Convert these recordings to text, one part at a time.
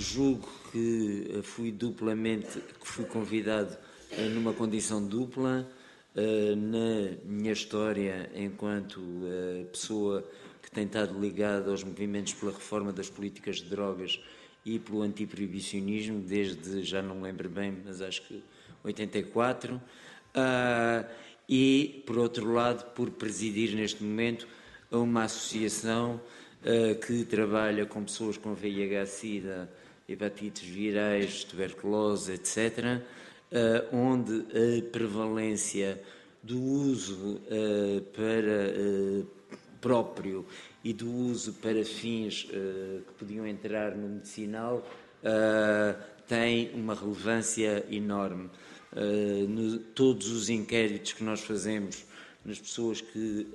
julgo que fui duplamente, que fui convidado numa condição dupla na minha história enquanto pessoa que tem estado ligada aos movimentos pela reforma das políticas de drogas e pelo antiproibicionismo desde, já não me lembro bem, mas acho que 84. Uh, ah, e, por outro lado, por presidir neste momento uma associação que trabalha com pessoas com VIH-Sida, hepatites virais, tuberculose, etc., uh, ah, onde a prevalência do uso para próprio e do uso para fins uh, que podiam entrar no medicinal uh, tem uma relevância enorme. Uh, no, todos os inquéritos que nós fazemos nas pessoas que,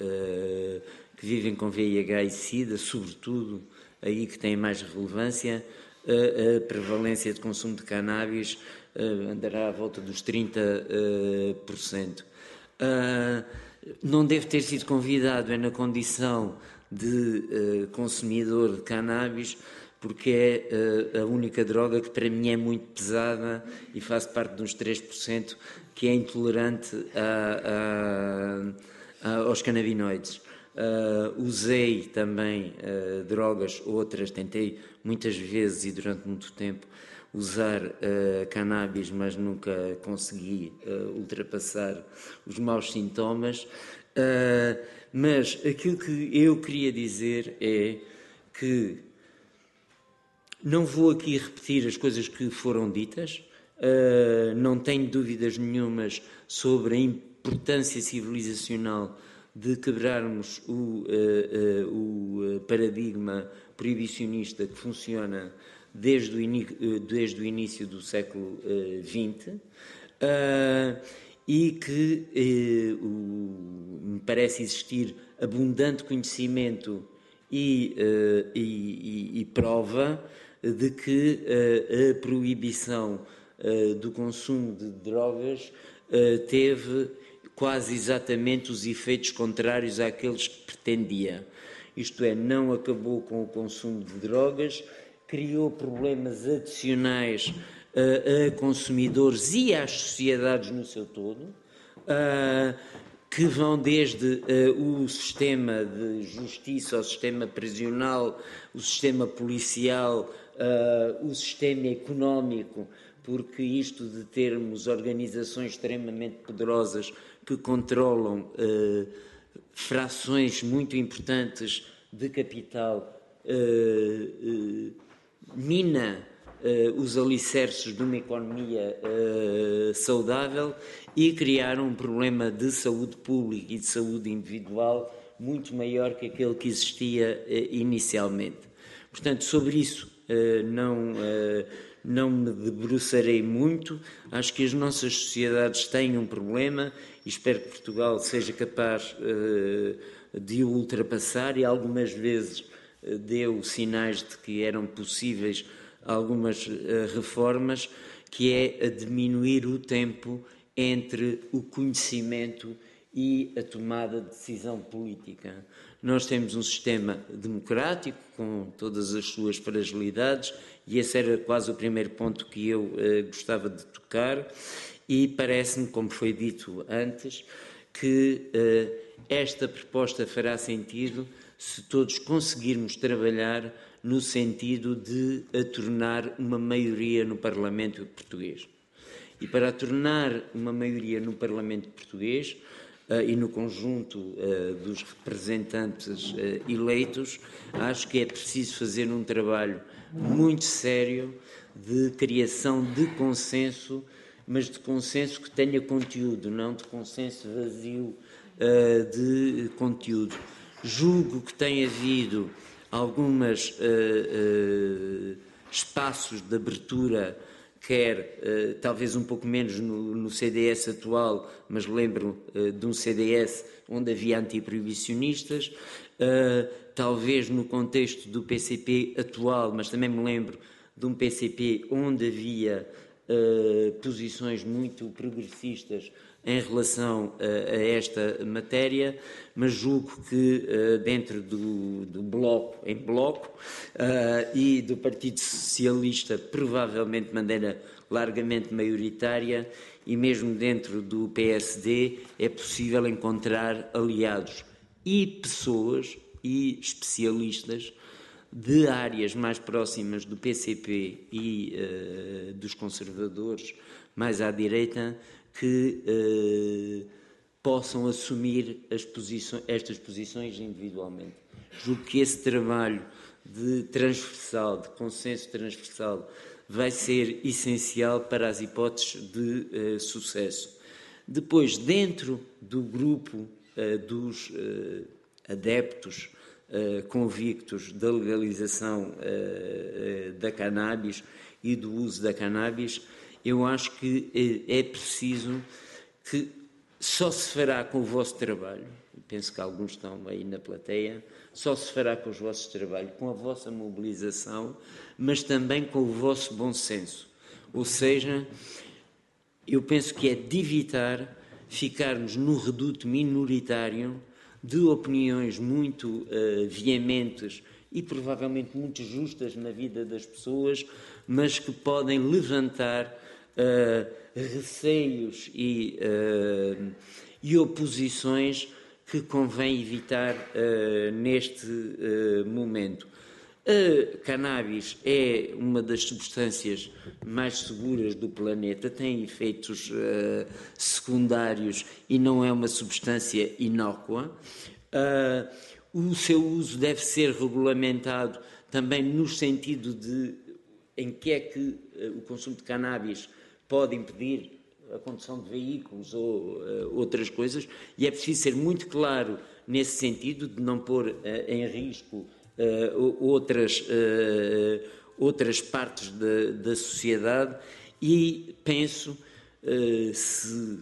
que vivem com VIH e SIDA, sobretudo aí que tem mais relevância, a prevalência de consumo de cannabis andará à volta dos 30%. não deve ter sido convidado, é na condição de uh, consumidor de cannabis, porque é a única droga que para mim é muito pesada e faz parte dos 3% que é intolerante a, a, aos canabinoides. Uh, usei também drogas, outras, tentei muitas vezes e durante muito tempo usar uh, cannabis, mas nunca consegui ultrapassar os maus sintomas. Mas aquilo que eu queria dizer é que não vou aqui repetir as coisas que foram ditas, uh, não tenho dúvidas nenhumas sobre a importância civilizacional de quebrarmos o, uh, uh, o paradigma proibicionista que funciona desde o, desde o início do século XX e que eh, o, me parece existir abundante conhecimento e, eh, e, e, prova de que eh, a proibição eh, do consumo de drogas eh, teve quase exatamente os efeitos contrários àqueles que pretendia. Isto é, não acabou com o consumo de drogas, criou problemas adicionais a, consumidores e às sociedades no seu todo, que vão desde o sistema de justiça, o sistema prisional, o sistema policial, o sistema económico, porque isto de termos organizações extremamente poderosas que controlam frações muito importantes de capital mina uh, os alicerces de uma economia uh, saudável e criar um problema de saúde pública e de saúde individual muito maior que aquele que existia uh, inicialmente. Portanto, sobre isso não, não me debruçarei muito. Acho que as nossas sociedades têm um problema e espero que Portugal seja capaz de o ultrapassar e algumas vezes deu sinais de que eram possíveis algumas eh, reformas, que é a diminuir o tempo entre o conhecimento e a tomada de decisão política. Nós temos um sistema democrático com todas as suas fragilidades e esse era quase o primeiro ponto que eu eh, gostava de tocar e parece-me, como foi dito antes, que eh, esta proposta fará sentido se todos conseguirmos trabalhar no sentido de a tornar uma maioria no Parlamento português. E para a tornar uma maioria no Parlamento português e no conjunto uh, dos representantes uh, eleitos, acho que é preciso fazer um trabalho muito sério de criação de consenso, mas de consenso que tenha conteúdo, não de consenso vazio de conteúdo. Julgo que tem havido algumas espaços de abertura, quer uh, talvez um pouco menos no, no CDS atual, mas lembro de um CDS onde havia antiproibicionistas, talvez no contexto do PCP atual, mas também me lembro de um PCP onde havia posições muito progressistas em relação a, a esta matéria, mas julgo que uh, dentro do, do, bloco, em bloco, uh, e do Partido Socialista, provavelmente de maneira largamente maioritária, e mesmo dentro do PSD, é possível encontrar aliados e pessoas e especialistas de áreas mais próximas do PCP e uh, dos conservadores mais à direita que uh, possam assumir posições, estas posições individualmente. Julgo que esse trabalho de transversal, de consenso transversal, vai ser essencial para as hipóteses de uh, sucesso. Depois, dentro do grupo uh, dos adeptos convictos da legalização da cannabis e do uso da cannabis, eu acho que é preciso que só se fará com o vosso trabalho, penso que alguns estão aí na plateia, só se fará com os vossos trabalhos, com a vossa mobilização, mas também com o vosso bom senso. Ou seja, eu penso que é de evitar ficarmos no reduto minoritário de opiniões muito uh, veementes e provavelmente muito justas na vida das pessoas, mas que podem levantar receios e, uh, e oposições que convém evitar uh, neste momento. A cannabis é uma das substâncias mais seguras do planeta, tem efeitos uh, secundários e não é uma substância inócua. Uh, o seu uso deve ser regulamentado também no sentido de em que é que uh, o consumo de cannabis pode impedir a condução de veículos ou uh, outras coisas, e é preciso ser muito claro nesse sentido, de não pôr uh, em risco uh, outras, outras partes da, da, sociedade, e penso, se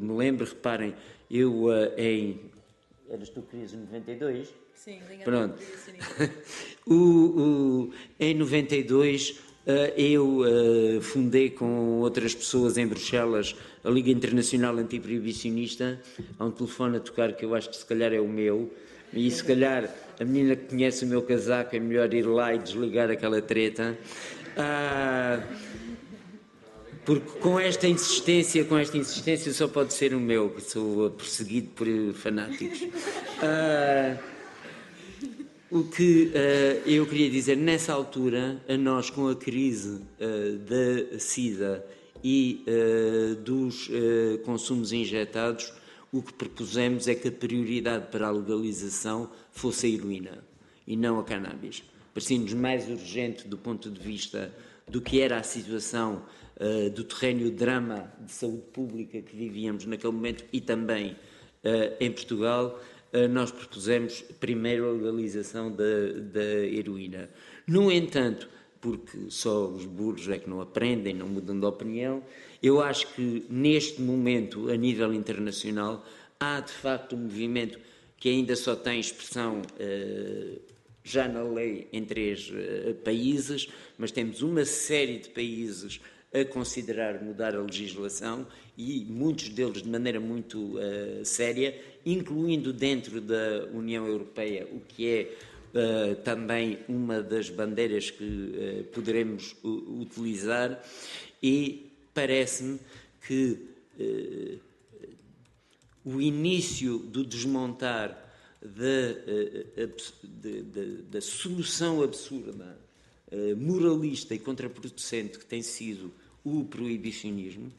me lembro, reparem, eu em. Eras tu que querias em 92? Sim, Pronto. o, o, em 92 eh, eu eh, fundei com outras pessoas em Bruxelas a Liga Internacional Antiproibicionista. Há um telefone a tocar que eu acho que se calhar é o meu. E se calhar a menina que conhece o meu casaco é melhor ir lá e desligar aquela treta. Ah, porque com esta insistência, com esta insistência só pode ser o meu, que sou perseguido por fanáticos. Ah, o que uh, eu queria dizer, nessa altura, a nós com a crise uh, da SIDA e uh, dos consumos injetados, o que propusemos é que a prioridade para a legalização fosse a heroína e não a cannabis. Parecia-nos mais urgente do ponto de vista do que era a situação do terreno drama de saúde pública que vivíamos naquele momento e também em Portugal nós propusemos primeiro a legalização da, da heroína. No entanto, porque só os burros é que não aprendem, não mudam de opinião, eu acho que neste momento, a nível internacional, há de facto um movimento que ainda só tem expressão uh, já na lei em três uh, países, mas temos uma série de países a considerar mudar a legislação e muitos deles de maneira muito uh, séria, incluindo dentro da União Europeia, o que é uh, também uma das bandeiras que uh, poderemos utilizar, e parece-me que o início do desmontar da, da, solução absurda moralista e contraproducente que tem sido o proibicionismo.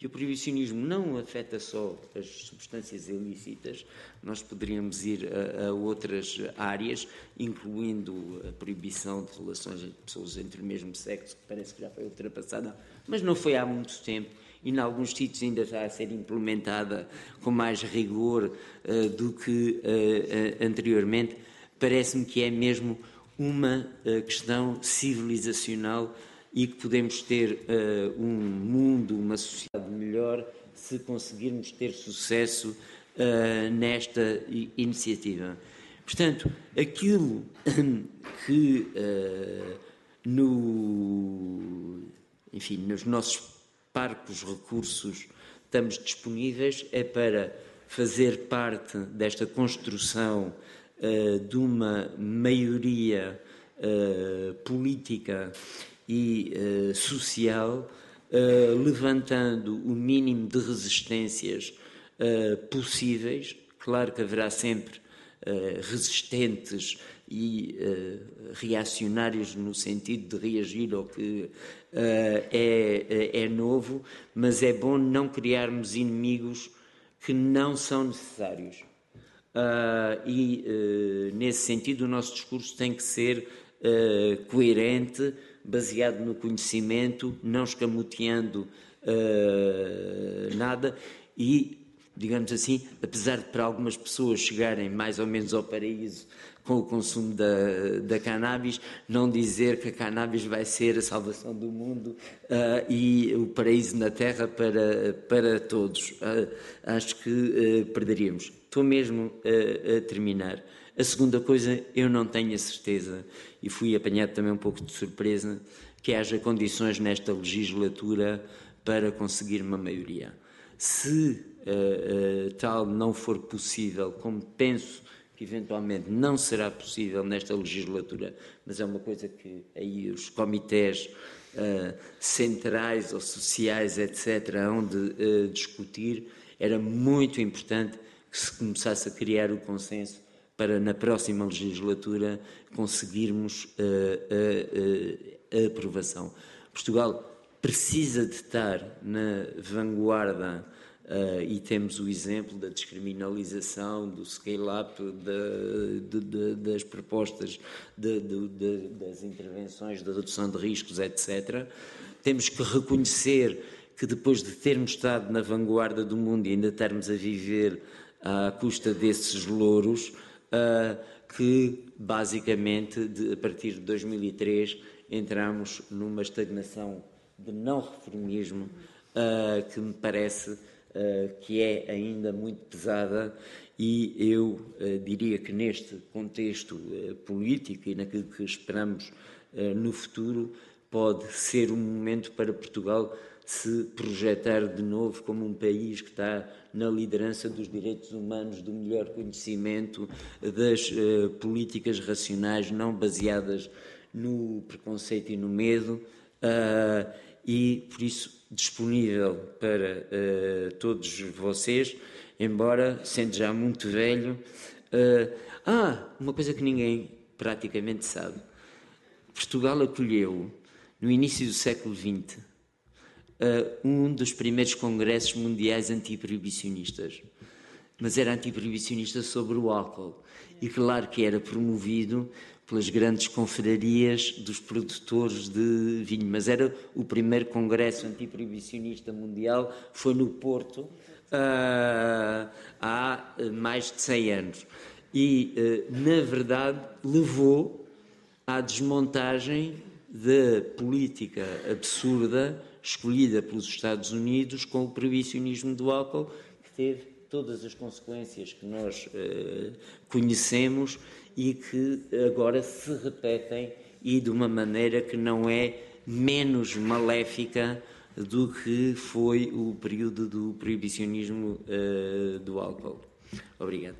E o proibicionismo não afeta só as substâncias ilícitas, nós poderíamos ir a, a, outras áreas, incluindo a proibição de relações entre pessoas entre o mesmo sexo, que parece que já foi ultrapassada, mas não foi há muito tempo e, em alguns sítios, ainda está a ser implementada com mais rigor uh, do que uh, uh, anteriormente. Parece-me que é mesmo uma uh, questão civilizacional e que podemos ter uh, um mundo, uma sociedade melhor se conseguirmos ter sucesso uh, nesta iniciativa. Portanto, aquilo que no, enfim, nos nossos parcos recursos estamos disponíveis é para fazer parte desta construção uh, de uma maioria uh, política e uh, social, levantando o mínimo de resistências possíveis. Claro que haverá sempre resistentes e uh, reacionários no sentido de reagir ao que uh, é, é novo, mas é bom não criarmos inimigos que não são necessários. Uh, e nesse sentido, o nosso discurso tem que ser coerente, baseado no conhecimento, não escamoteando nada e digamos assim, apesar de para algumas pessoas chegarem mais ou menos ao paraíso com o consumo da, da cannabis, não dizer que a cannabis vai ser a salvação do mundo uh, e o paraíso na Terra para, para todos. Uh, acho que uh, perderíamos. Estou mesmo a terminar. A segunda coisa, eu não tenho a certeza, e fui apanhado também um pouco de surpresa, que haja condições nesta legislatura para conseguir uma maioria. Se tal não for possível, como penso que eventualmente não será possível nesta legislatura, mas é uma coisa que aí os comitês uh, centrais ou sociais, etc., hão de uh, discutir, era muito importante que se começasse a criar o consenso para, na próxima legislatura, conseguirmos uh, a aprovação. Portugal precisa de estar na vanguarda Uh, e temos o exemplo da descriminalização, do scale-up das propostas, de, de, de, das intervenções da redução de riscos, etc. Temos que reconhecer que depois de termos estado na vanguarda do mundo e ainda estarmos a viver à custa desses louros, que basicamente a partir de 2003 entramos numa estagnação de não reformismo que me parece que é ainda muito pesada. E eu diria que neste contexto político e naquilo que esperamos no futuro pode ser um momento para Portugal se projetar de novo como um país que está na liderança dos direitos humanos, do melhor conhecimento, das políticas racionais não baseadas no preconceito e no medo, e por isso disponível para uh, todos vocês, embora sendo já muito velho. Uh, ah, uma coisa que ninguém praticamente sabe. Portugal acolheu, no início do século XX, uh, um dos primeiros congressos mundiais antiproibicionistas. Mas era antiproibicionista sobre o álcool. E claro que era promovido pelas grandes confrarias dos produtores de vinho. Mas era o primeiro congresso antiproibicionista mundial, foi no Porto, uh, há mais de 100 anos. E, uh, na verdade, levou à desmontagem da política absurda escolhida pelos Estados Unidos com o proibicionismo do álcool, que teve todas as consequências que nós uh, conhecemos e que agora se repetem e de uma maneira que não é menos maléfica do que foi o período do proibicionismo uh, do álcool. Obrigado.